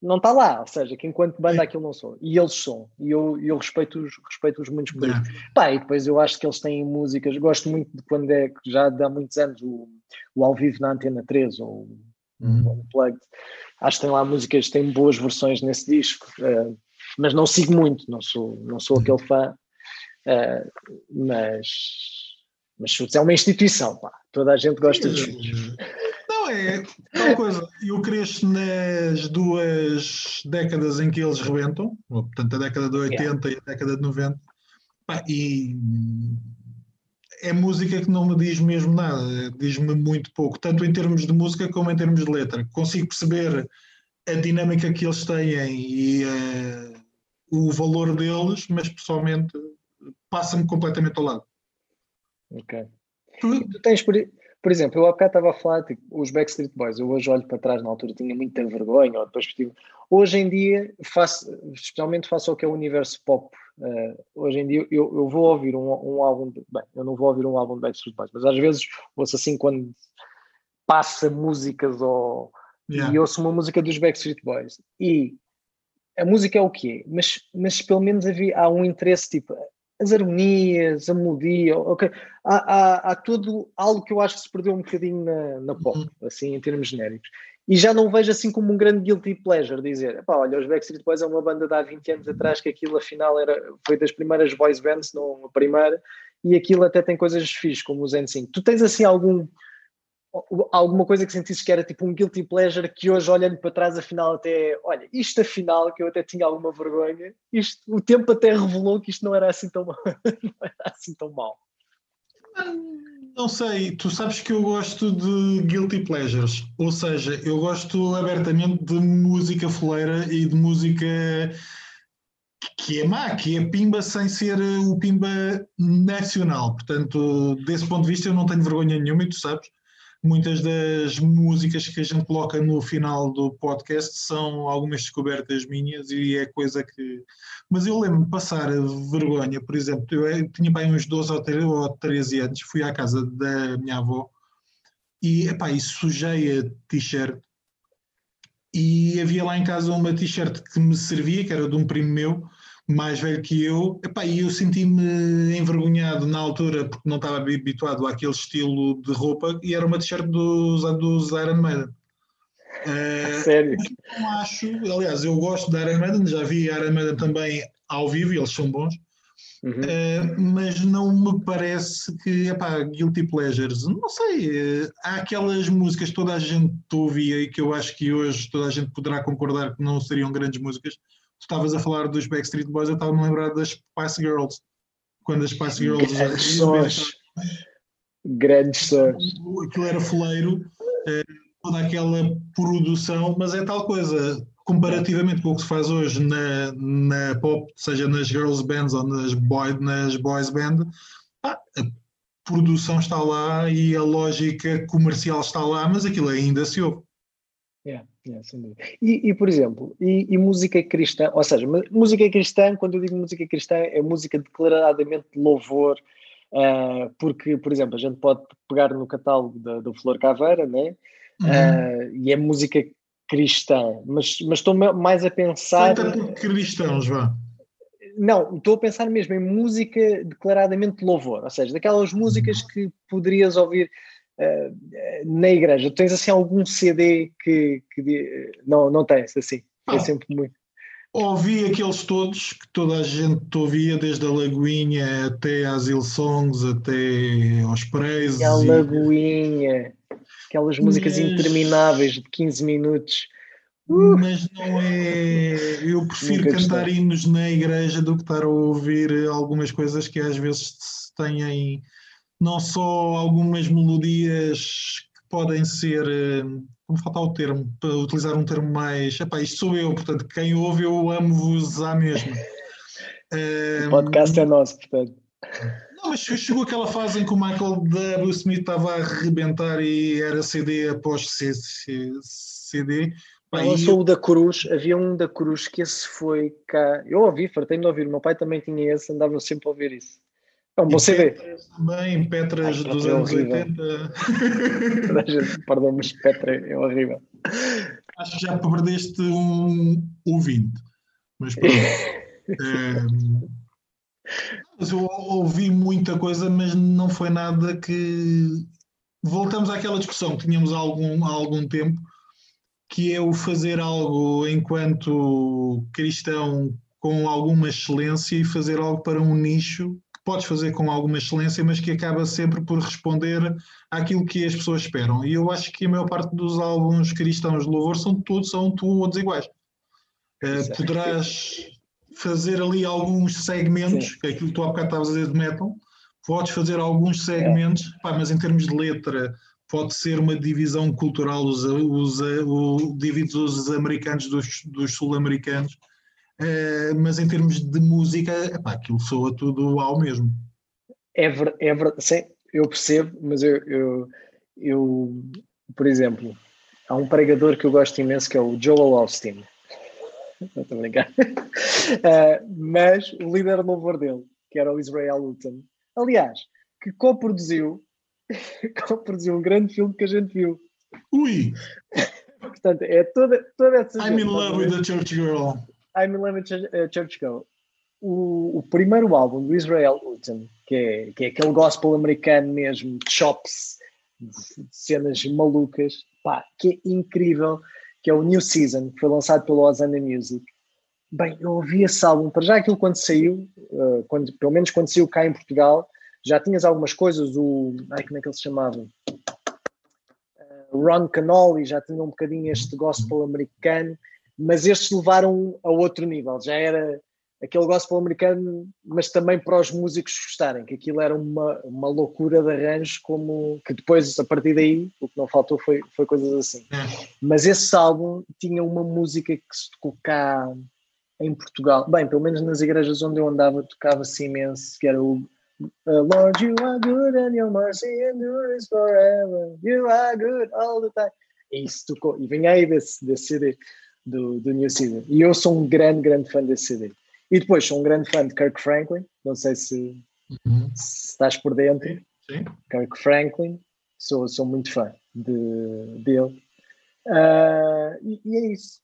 não está lá, ou seja, que enquanto banda aquilo não sou, e eles são, e eu, eu respeito-os respeito -os muito por isso. Pá, e depois eu acho que eles têm músicas, gosto muito de quando é, já há muitos anos, o, o Ao Vivo na Antena 3, ou uhum. o Unplugged, acho que tem lá músicas, tem boas versões nesse disco, uh, mas não sigo muito, não sou, não sou uhum. aquele fã, uh, mas mas chutes é uma instituição, pá. Toda a gente gosta de chutes. Não, é tal coisa. Eu cresço nas duas décadas em que eles rebentam, portanto, a década de 80 yeah. e a década de 90. Pá, e é música que não me diz mesmo nada, diz-me muito pouco, tanto em termos de música como em termos de letra. Consigo perceber a dinâmica que eles têm e uh, o valor deles, mas pessoalmente passa-me completamente ao lado. Ok. Tu tens, por, por exemplo, eu há bocado estava a falar, tipo, os Backstreet Boys, eu hoje olho para trás, na altura tinha muita vergonha, ou depois tive... Hoje em dia, faço, especialmente faço o que é o universo pop Uh, hoje em dia eu, eu vou ouvir um, um álbum, de, bem, eu não vou ouvir um álbum de Backstreet Boys, mas às vezes ouço assim quando passa músicas ou yeah. e ouço uma música dos Backstreet Boys e a música é o quê? Mas, mas pelo menos havia, há um interesse tipo as harmonias, a melodia, okay. há, há, há tudo algo que eu acho que se perdeu um bocadinho na, na pop, uhum. assim, em termos genéricos. E já não vejo assim como um grande guilty pleasure dizer, pá, olha, os Backstreet Boys é uma banda de há 20 anos atrás que aquilo afinal era, foi das primeiras boys bands, não a primeira, e aquilo até tem coisas fixas, como o Zen 5. Tu tens assim algum alguma coisa que sentisse que era tipo um guilty pleasure que hoje olhando para trás afinal até, olha, isto afinal que eu até tinha alguma vergonha, isto, o tempo até revelou que isto não era assim tão, não era assim tão mal. Não sei, tu sabes que eu gosto de guilty pleasures, ou seja, eu gosto abertamente de música foleira e de música que é má, que é pimba sem ser o pimba nacional. Portanto, desse ponto de vista, eu não tenho vergonha nenhuma e tu sabes muitas das músicas que a gente coloca no final do podcast são algumas descobertas minhas e é coisa que. Mas eu lembro-me passar vergonha, por exemplo, eu tinha bem uns 12 ou 13 anos, fui à casa da minha avó e, epá, e sujei a t-shirt e havia lá em casa uma t-shirt que me servia, que era de um primo meu, mais velho que eu, epá, e eu senti-me envergonhado na altura porque não estava habituado àquele estilo de roupa e era uma t-shirt dos, dos Iron Maiden. Uh, Sério? Não acho, aliás, eu gosto da Iron Maiden, já vi Iron Maiden também ao vivo e eles são bons. Uhum. Uh, mas não me parece que, epá, Guilty Pleasures, não sei, uh, há aquelas músicas que toda a gente ouvia e que eu acho que hoje toda a gente poderá concordar que não seriam grandes músicas, estavas a falar dos Backstreet Boys, eu estava-me a lembrar das Spice Girls. Quando as Spice Girls. Grandes sons. Grandes sons. Aquilo era foleiro, eh, toda aquela produção, mas é tal coisa. Comparativamente com o que se faz hoje na, na pop, seja nas girls bands ou nas, boy, nas boys band, a produção está lá e a lógica comercial está lá, mas aquilo ainda se ouve. Yeah, yeah, e, e, por exemplo, e, e, música cristã, ou seja, música cristã, quando eu digo música cristã, é música declaradamente de louvor, uh, porque, por exemplo, a gente pode pegar no catálogo da, do Flor Caveira, né? Uhum. Uh, e é música cristã, mas, mas estou mais a pensar. Santa por cristãos, vá. Não, estou a pensar mesmo em música declaradamente de louvor, ou seja, daquelas músicas uhum. que poderias ouvir na igreja? Tens assim algum CD que, que não, não tens assim? É sempre muito. Ouvi aqueles todos que toda a gente ouvia, desde a Lagoinha até às Hillsongs, até aos Presos. A e... Lagoinha, aquelas músicas Mas... intermináveis de 15 minutos. Uh! Mas não é. Eu prefiro Nunca cantar hinos na igreja do que estar a ouvir algumas coisas que às vezes têm não só algumas melodias que podem ser, como eh, falta o termo, para utilizar um termo mais, epá, isto sou eu, portanto, quem ouve eu amo-vos à mesma. o podcast é nosso, portanto. Não, mas chegou aquela fase em que o Michael W. Smith estava a arrebentar e era CD após CD. Não, sou o da Cruz, havia um da Cruz que esse foi cá. Eu ouvi, fartei-me de ouvir. O meu pai também tinha esse, andava sempre a ouvir isso. É um bom CD. Também, Petras Ai, dos é anos horrível. 80. Perdão, mas Petra é horrível. Acho que já perdeste um ouvinte. Mas pronto. é, mas eu ouvi muita coisa, mas não foi nada que. Voltamos àquela discussão que tínhamos há algum, há algum tempo, que é o fazer algo enquanto cristão com alguma excelência e fazer algo para um nicho podes fazer com alguma excelência, mas que acaba sempre por responder àquilo que as pessoas esperam. E eu acho que a maior parte dos álbuns cristãos de louvor são todos, são todos iguais. Uh, poderás fazer ali alguns segmentos, Sim. que é aquilo que tu há bocado estavas a dizer de metal, podes fazer alguns segmentos, é. pá, mas em termos de letra pode ser uma divisão cultural, os, os, os, divides os americanos dos, dos sul-americanos, Uh, mas em termos de música, epá, aquilo soa tudo ao mesmo. É verdade, é ver, sim, eu percebo, mas eu, eu, eu, por exemplo, há um pregador que eu gosto imenso que é o Joel Austin. estou a brincar. Uh, mas o líder de louvor dele, que era o Israel Luton, aliás, que co-produziu co-produziu um grande filme que a gente viu. Ui! Portanto, é toda, toda essa. I'm in love with the Church Girl. I'm in love with the uh, Church Girl. O, o primeiro álbum do Israel Luton, que é, que é aquele gospel americano mesmo, chops, cenas malucas, pá, que é incrível, que é o New Season, que foi lançado pelo Ozana Music. Bem, eu ouvi esse álbum, para já aquilo quando saiu, uh, quando, pelo menos quando saiu cá em Portugal, já tinhas algumas coisas, o. Ai, como é que ele se chamava? Uh, Ron Canoli já tinha um bocadinho este gospel americano, mas estes levaram a outro nível, já era aquele gospel americano, mas também para os músicos gostarem, que aquilo era uma, uma loucura de arranjos, como que depois, a partir daí, o que não faltou foi, foi coisas assim. É. Mas esse álbum tinha uma música que se tocou cá em Portugal, bem, pelo menos nas igrejas onde eu andava, tocava-se imenso, que era o Uh, Lord, you are good and your mercy endures forever. You are good all the time. E isso tocou. E vem aí desse, desse CD do, do New Season. E eu sou um grande, grande fã desse CD. E depois sou um grande fã de Kirk Franklin. Não sei se, uhum. se estás por dentro. Sim. Kirk Franklin. Sou, sou muito fã de, dele. Uh, e, e, é isso.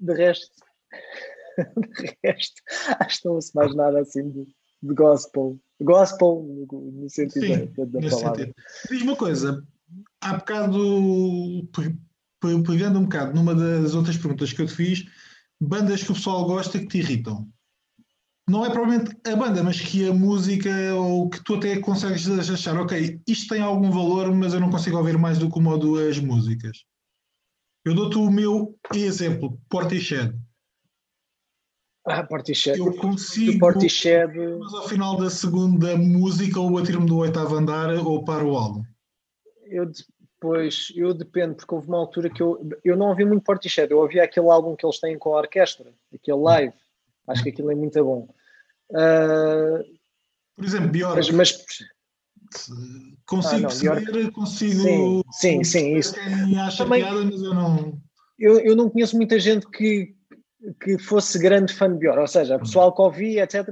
De resto, de resto, acho que não ouço mais nada assim de, de gospel Gospel, no sentido Sim, da, da palavra. Sentido. Diz uma coisa, há bocado, pegando um bocado numa das outras perguntas que eu te fiz, bandas que o pessoal gosta que te irritam. Não é provavelmente a banda, mas que a música ou que tu até consegues achar, ok, isto tem algum valor, mas eu não consigo ouvir mais do que uma ou duas músicas. Eu dou-te o meu exemplo, Portishead. Ah, Portishead. Eu consigo. Portishead... Mas ao final da segunda música, ou bater-me do oitavo andar, ou para o álbum. Eu depois, eu dependo, porque houve uma altura que eu, eu não ouvi muito Portishead, eu ouvi aquele álbum que eles têm com a orquestra, aquele live. Acho que aquilo é muito bom. Uh, Por exemplo, Bjork. Mas, mas consigo ah, não, perceber, Bjork... consigo. Sim, sim, sim isso. Quem acha Também, piada, mas eu não. Eu, eu não conheço muita gente que, que fosse grande fã de Bjork, ou seja, o pessoal que ouvia, etc.,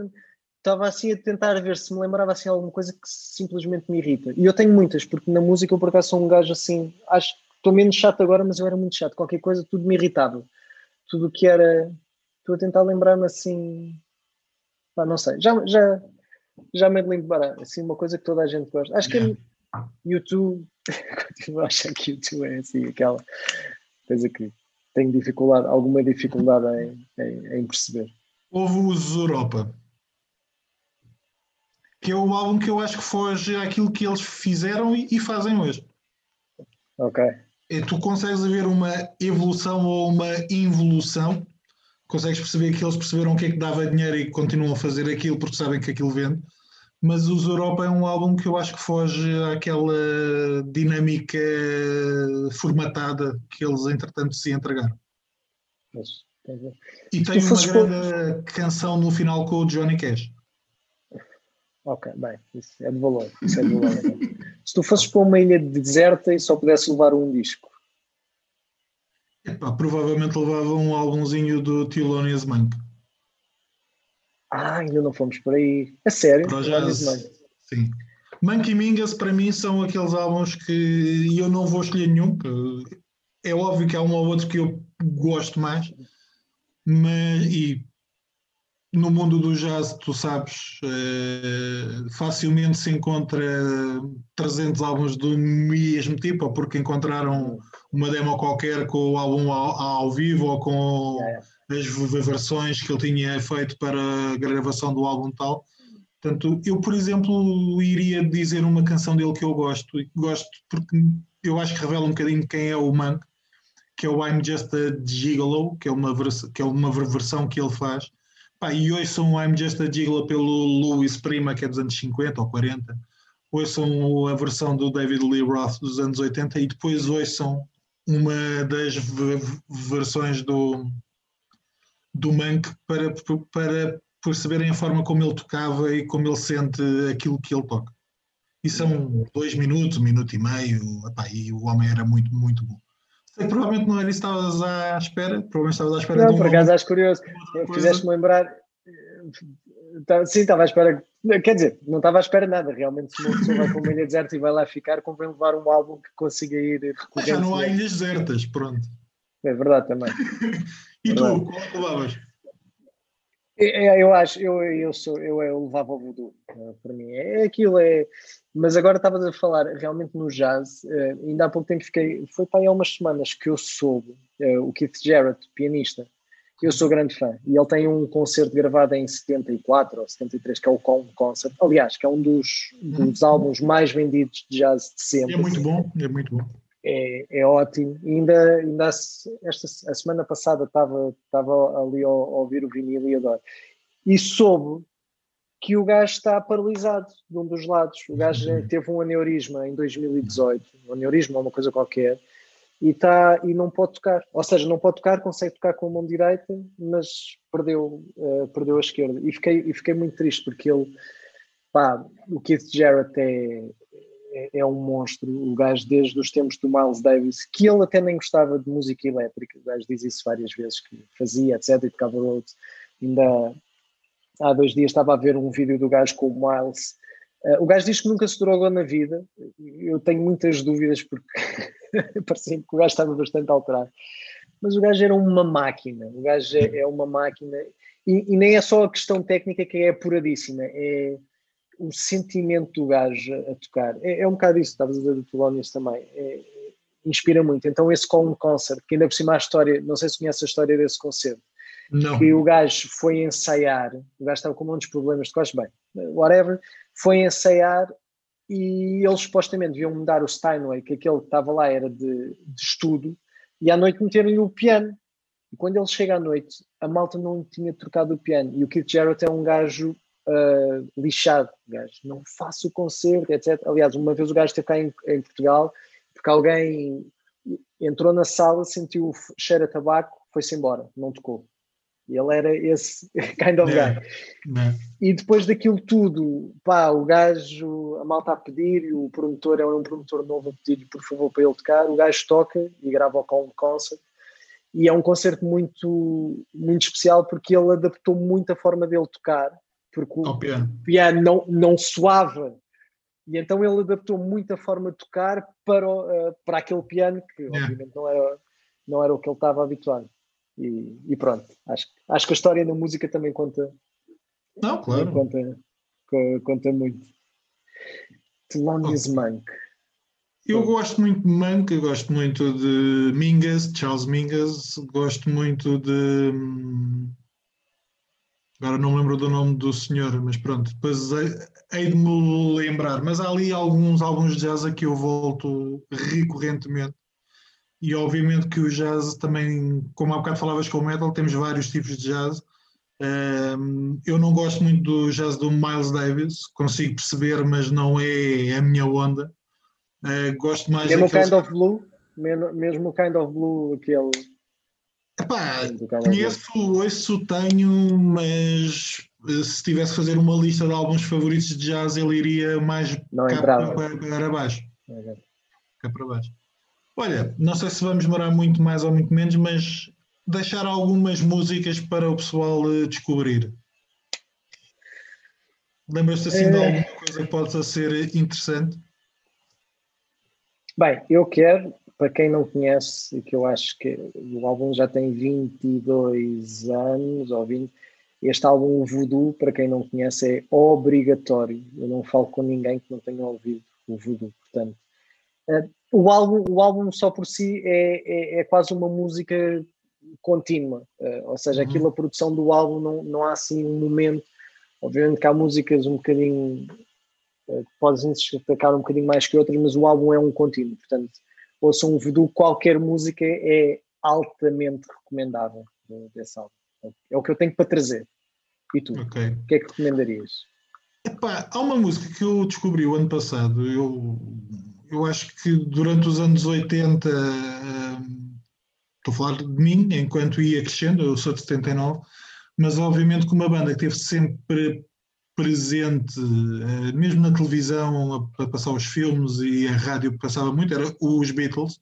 estava assim a tentar ver se me lembrava assim alguma coisa que simplesmente me irrita. E eu tenho muitas, porque na música eu por acaso sou um gajo assim, acho que estou menos chato agora, mas eu era muito chato. Qualquer coisa, tudo me irritava. Tudo que era. Estou a tentar lembrar-me assim. Pá, não sei. Já, já, já me lembro assim, uma coisa que toda a gente gosta. Acho que é YouTube. Continuo a achar que YouTube é assim, aquela coisa que tenho dificuldade, alguma dificuldade em, em, em perceber. Houve o Europa, que é o álbum que eu acho que foge àquilo que eles fizeram e, e fazem hoje. Ok. E tu consegues ver uma evolução ou uma involução, consegues perceber que eles perceberam o que é que dava dinheiro e continuam a fazer aquilo porque sabem que aquilo vende mas os Europa é um álbum que eu acho que foge àquela dinâmica formatada que eles entretanto se entregaram. Mas, e tem uma grande canção no final com o Johnny Cash. Ok, bem, isso é de valor. Isso é de valor Se tu fosses para uma ilha deserta e só pudesse levar um disco. Epá, provavelmente levava um álbumzinho do Thelonious Monk. Ah, ainda não fomos por aí. É sério? sim. Monkey Mingas para mim são aqueles álbuns que eu não vou escolher nenhum. É óbvio que há um ou outro que eu gosto mais, mas e no mundo do jazz, tu sabes, eh, facilmente se encontra 300 álbuns do mesmo tipo, ou porque encontraram uma demo qualquer com o álbum ao, ao vivo ou com yeah as versões que ele tinha feito para a gravação do álbum tal. Portanto, eu, por exemplo, iria dizer uma canção dele que eu gosto, e gosto porque eu acho que revela um bocadinho quem é o Monk, que é o I'm Just a Gigolo, que é uma, que é uma versão que ele faz. Pá, e hoje são o I'm Just a Gigolo pelo Louis Prima, que é dos anos 50 ou 40. Hoje são a versão do David Lee Roth dos anos 80 e depois hoje são uma das versões do, do Monk para, para perceberem a forma como ele tocava e como ele sente aquilo que ele toca. E são dois minutos, um minuto e meio, epá, e o homem era muito, muito bom. Sei provavelmente não era isso que estavas à espera, provavelmente estavas à espera não, de um por acaso acho curioso. Fizeste-me lembrar. Tá, sim, estava à espera. Quer dizer, não estava à espera nada. Realmente, se uma pessoa vai para uma ilha deserta e vai lá ficar, convém levar um álbum que consiga ir recorrente. Já não há ilhas desertas, pronto. É verdade também. e verdade. tu, qual é que levavas? Eu acho, eu, eu, sou, eu, eu levava o voodoo, eh, para mim. É aquilo, é. Mas agora estavas a falar realmente no jazz, eh, ainda há pouco tempo fiquei. Foi para aí há umas semanas que eu soube, eh, o Keith Jarrett, pianista, eu sou grande fã. E ele tem um concerto gravado em 74 ou 73, que é o Con Concert. Aliás, que é um dos, dos uhum. álbuns mais vendidos de jazz de sempre. É muito bom, é muito bom. É, é ótimo. E ainda, ainda esta, a semana passada estava, estava ali a, ouvir o vinil e adoro. E soube que o gajo está paralisado de um dos lados. O gajo uhum. teve um aneurisma em 2018, um aneurisma ou uma coisa qualquer, e, tá, e não pode tocar. Ou seja, não pode tocar, consegue tocar com a mão direita, mas perdeu, uh, perdeu a esquerda. E fiquei, e fiquei muito triste porque ele, pá, o Keith Jarrett é, é, é, um monstro, o gajo desde os tempos do Miles Davis, que ele até nem gostava de música elétrica, o gajo diz isso várias vezes, que fazia, etc, e tocava Rhodes. Ainda há dois dias estava a ver um vídeo do gajo com o Miles, Uh, o gajo diz que nunca se drogou na vida. Eu tenho muitas dúvidas porque parecia que o gajo estava bastante alterado. Mas o gajo era uma máquina. O gajo é, é uma máquina. E, e, nem é só a questão técnica que é apuradíssima, é o sentimento do gajo a, tocar. É, é um bocado isso, estavas a dizer do Thelonious também. É, inspira muito. Então, esse Colin Concert, que ainda por cima a história, não sei se conhece a história desse concerto, não. que o gajo foi ensaiar, o gajo estava com muitos problemas de costas, bem, whatever, foi ensaiar e eles supostamente deviam mudar o Steinway, que aquele que estava lá era de, de estudo, e à noite meteram-lhe o piano. E quando ele chega à noite, a malta não tinha trocado o piano. E o Keith Jarrett é um gajo uh, lixado, gajo. Não faço o concerto, etc. Aliás, uma vez o gajo esteve cá em, em Portugal, porque alguém entrou na sala, sentiu o cheiro a tabaco, foi-se embora, não tocou. Ele era esse kind of guy. E depois daquilo tudo, pá, o gajo, a malta a pedir, o promotor é um promotor novo a pedir por favor para ele tocar, o gajo toca e grava o Calm Concert. E é um concerto muito, muito especial porque ele adaptou muito a forma dele tocar, porque o piano, piano não, não soava. E então ele adaptou muito a forma de tocar para, uh, para aquele piano que yeah. obviamente não era, não era o que ele estava habituado. E, e, pronto, acho, acho que a história da música também conta. Não, claro. Conta, conta muito. Thelonious oh. Monk. Eu gosto muito de Monk, gosto muito de Mingus, Charles Mingus, gosto muito de. Agora não lembro do nome do senhor, mas pronto, depois hei de me lembrar. Mas há ali alguns álbuns de jazz a que eu volto recorrentemente e obviamente que o jazz também, como há bocado falavas com o metal, temos vários tipos de jazz. eu não gosto muito do jazz do Miles Davis, consigo perceber, mas não é a minha onda. Uh, gosto mais Mesmo o Kind of Blue? Mesmo o Kind of Blue, aquele. Epá, conheço, ouço, tenho, mas eh, se tivesse que fazer uma lista de alguns favoritos de jazz, ele iria mais não cá para, para, baixo. Cá para baixo. Olha, não sei se vamos demorar muito mais ou muito menos, mas deixar algumas músicas para o pessoal eh, descobrir. Lembras-te assim de alguma coisa que possa ser interessante? Bem, eu quero, para quem não conhece, e que eu acho que o álbum já tem 22 anos ou 20, este álbum, o Voodoo, para quem não conhece, é obrigatório. Eu não falo com ninguém que não tenha ouvido o Voodoo, portanto. Eh, o álbum, o álbum só por si é, é, é quase uma música contínua, uh, ou seja, uhum. aquilo, a produção do álbum não, não há assim um momento, obviamente que há músicas um bocadinho uh, que podem se destacar um bocadinho mais que outras, mas o álbum é um contínuo, portanto, ouçam um voodoo, qualquer música é altamente recomendável desse álbum. É o que eu tenho para trazer. E tu? Okay. O que é que recomendarias? Epá, há uma música que eu descobri o ano passado, eu eu acho que durante os anos 80, hum, estou a falar de mim, enquanto ia crescendo, eu sou de 79, mas obviamente que uma banda que esteve sempre presente, uh, mesmo na televisão, a, a, passar os filmes e a rádio passava muito, era os Beatles.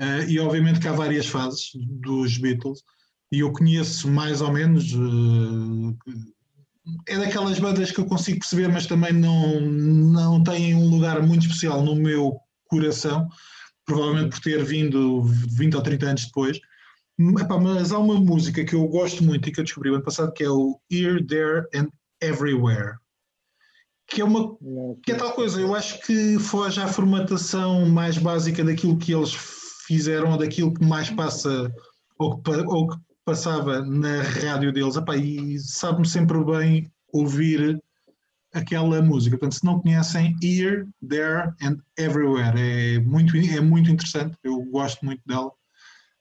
Uh, e obviamente que há várias fases dos Beatles, e eu conheço mais ou menos. Uh, é daquelas bandas que eu consigo perceber, mas também não, não têm um lugar muito especial no meu coração, provavelmente por ter vindo 20 ou 30 anos depois. Mas há uma música que eu gosto muito e que eu descobri ano passado que é o Here, There and Everywhere. Que é uma que é tal coisa, eu acho que foge à formatação mais básica daquilo que eles fizeram ou daquilo que mais passa ou que, ou que passava na rádio deles. Epá, e sabe-me sempre bem ouvir aquela música. Portanto, se não conhecem, Here, There and Everywhere. É muito, é muito interessante, eu gosto muito dela.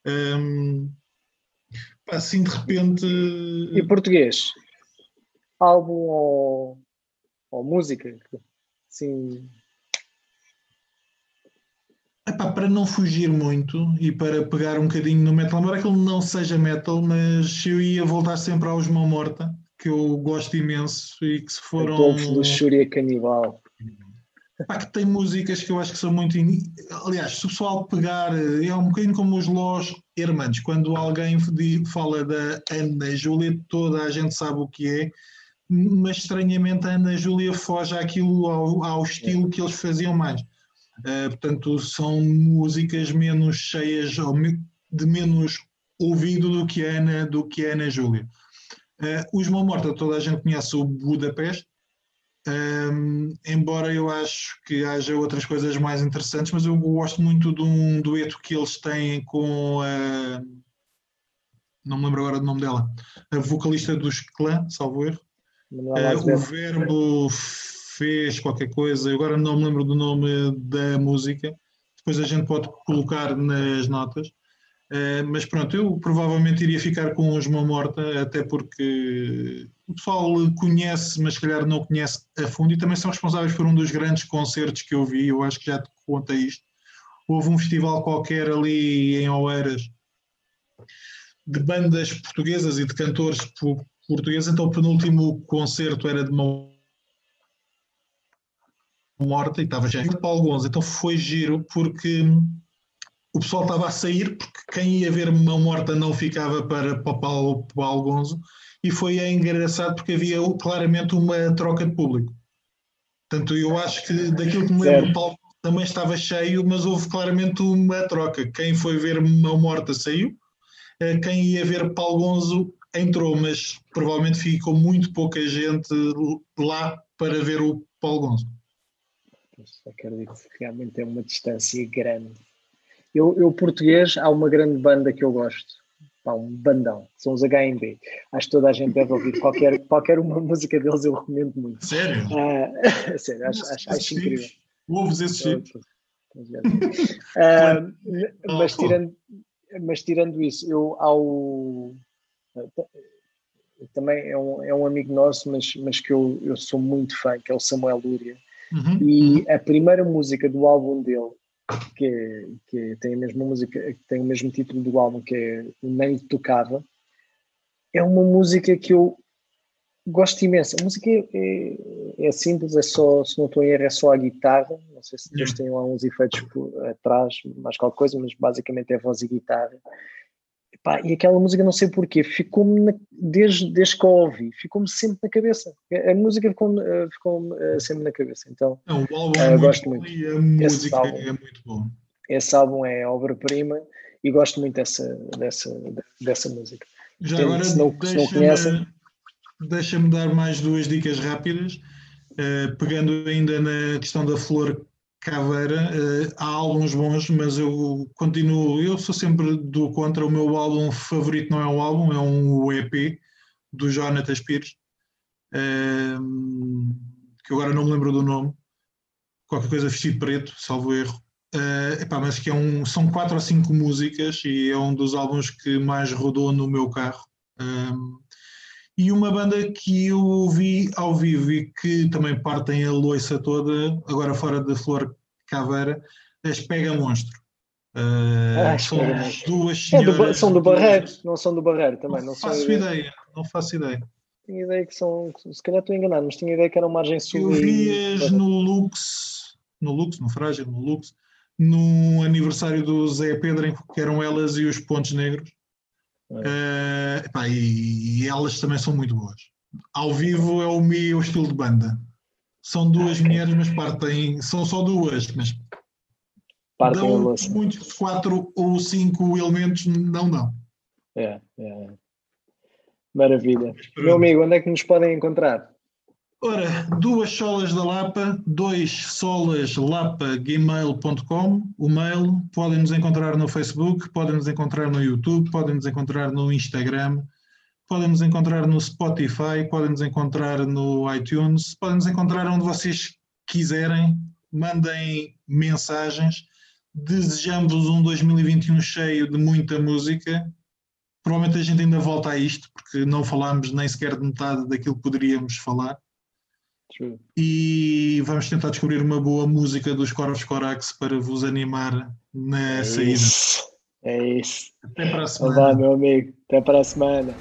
Um, assim de repente. E português? Álbum ou, ou música? Sim. Epá, para não fugir muito e para pegar um bocadinho no metal, embora aquilo não seja metal, mas eu ia voltar sempre aos Mão Morta, que eu gosto imenso e que se foram. Golfo do Xúria Canibal. Pá, que tem músicas que eu acho que são muito. In... Aliás, se o pessoal pegar, é um bocadinho como os Los Hermanos, quando alguém fala da Ana Júlia, toda a gente sabe o que é, mas estranhamente a Ana Júlia foge àquilo, ao, ao estilo que eles faziam mais. Uh, portanto, são músicas menos cheias, de menos ouvido do que a Ana, do que a Ana Júlia. Uh, os Mão Morta, toda a gente conhece o Budapeste, um, embora eu acho que haja outras coisas mais interessantes, mas eu gosto muito de um dueto que eles têm com a. Não me lembro agora do nome dela. A vocalista dos Clã, salvo erro. Uh, o verbo fez qualquer coisa, agora não me lembro do nome da música. Depois a gente pode colocar nas notas. Uh, mas pronto, eu provavelmente iria ficar com os Mão Morta, até porque o pessoal conhece, mas se calhar não conhece a fundo, e também são responsáveis por um dos grandes concertos que eu vi, eu acho que já te conta isto. Houve um festival qualquer ali em Oeiras de bandas portuguesas e de cantores portugueses, então o penúltimo concerto era de Mão Morta e estava já Paulo Gonzo, então foi giro porque o pessoal estava a sair porque quem ia ver mão morta não ficava para, para Paulo Gonzo e foi engraçado porque havia claramente uma troca de público. Portanto, eu acho que daquilo que me lembro, o Paulo também estava cheio, mas houve claramente uma troca. Quem foi ver mão morta saiu, eh, quem ia ver Paulo Gonzo entrou, mas provavelmente ficou muito pouca gente lá para ver o Paulo Gonzo. Acredito que realmente é uma distância grande eu, eu, português, há uma grande banda que eu gosto. Pá, um bandão, são os HMB. Acho que toda a gente deve ouvir. Qualquer, qualquer uma música deles eu recomendo muito. Sério? Uh, sério, acho, acho, acho incrível. Ouves esses chips? Uh, mas, tirando, mas tirando isso, eu ao. Também é um, é um amigo nosso, mas, mas que eu, eu sou muito fã, que é o Samuel Lúria. Uhum. E uhum. a primeira música do álbum dele que, que tem a mesma música, que tem o mesmo título do álbum, que é Nem Tocava, é uma música que eu gosto imenso. A música é, é, é, simples, é só, se não estou em erro, é só a guitarra. Não sei se depois tem lá uns efeitos por, atrás, mais qualquer coisa, mas basicamente é voz e guitarra. Pá, e aquela música, não sei porquê, ficou-me, desde, desde que a ouvi, ficou-me sempre na cabeça. A, música ficou-me ficou uh, sempre na cabeça. Então, não, o álbum uh, é gosto muito. E a música álbum, é muito bom. Esse álbum é obra-prima e gosto muito dessa, dessa, dessa música. Já Portanto, agora, se não, deixa-me deixa dar mais duas dicas rápidas. Uh, pegando ainda na questão da flor Caveira, uh, há álbuns bons, mas eu continuo, eu sou sempre do contra, o meu álbum favorito não é um álbum, é um EP do Jonathan Pires, uh, que agora não me lembro do nome, qualquer coisa vestido preto, salvo erro, uh, epá, mas que é um, são quatro ou cinco músicas e é um dos álbuns que mais rodou no meu carro. E uma banda que eu ouvi ao vivo e que também partem a loiça toda, agora fora da Flor Caveira, as Pega Monstro. Uh, ah, são duas senhoras. É do, são do Barreiro, não são do Barreiro também. Não, não faço ideia. ideia, não faço ideia. Tinha ideia que são, se calhar estou enganado, mas tinha ideia que eram margem sul. Eu vias no Lux, no Lux, no Frágil, no Lux, num aniversário do Zé Pedro, que eram elas e os Pontos Negros. Uh, epá, e, e, elas também são muito boas. Ao vivo é o meu estilo de banda. São duas okay. mulheres, mas partem. São só duas, mas partem dão muitos quatro ou cinco elementos, não não. É, é. Maravilha. Meu amigo, onde é que nos podem encontrar? Ora, duas solas da Lapa, dois solas lapa gmail.com, o mail, podem nos encontrar no Facebook, podem nos encontrar no YouTube, podem nos encontrar no Instagram, podem nos encontrar no Spotify, podem nos encontrar no iTunes, podem nos encontrar onde vocês quiserem, mandem mensagens. Desejamos um 2021 cheio de muita música. Provavelmente a gente ainda volta a isto, porque não falámos nem sequer de metade daquilo que poderíamos falar. True. E vamos tentar descobrir uma boa música dos Corvos Corax para vos animar na é saída. Isso. É isso. Até para a semana. Olá, meu amigo. Até para a semana.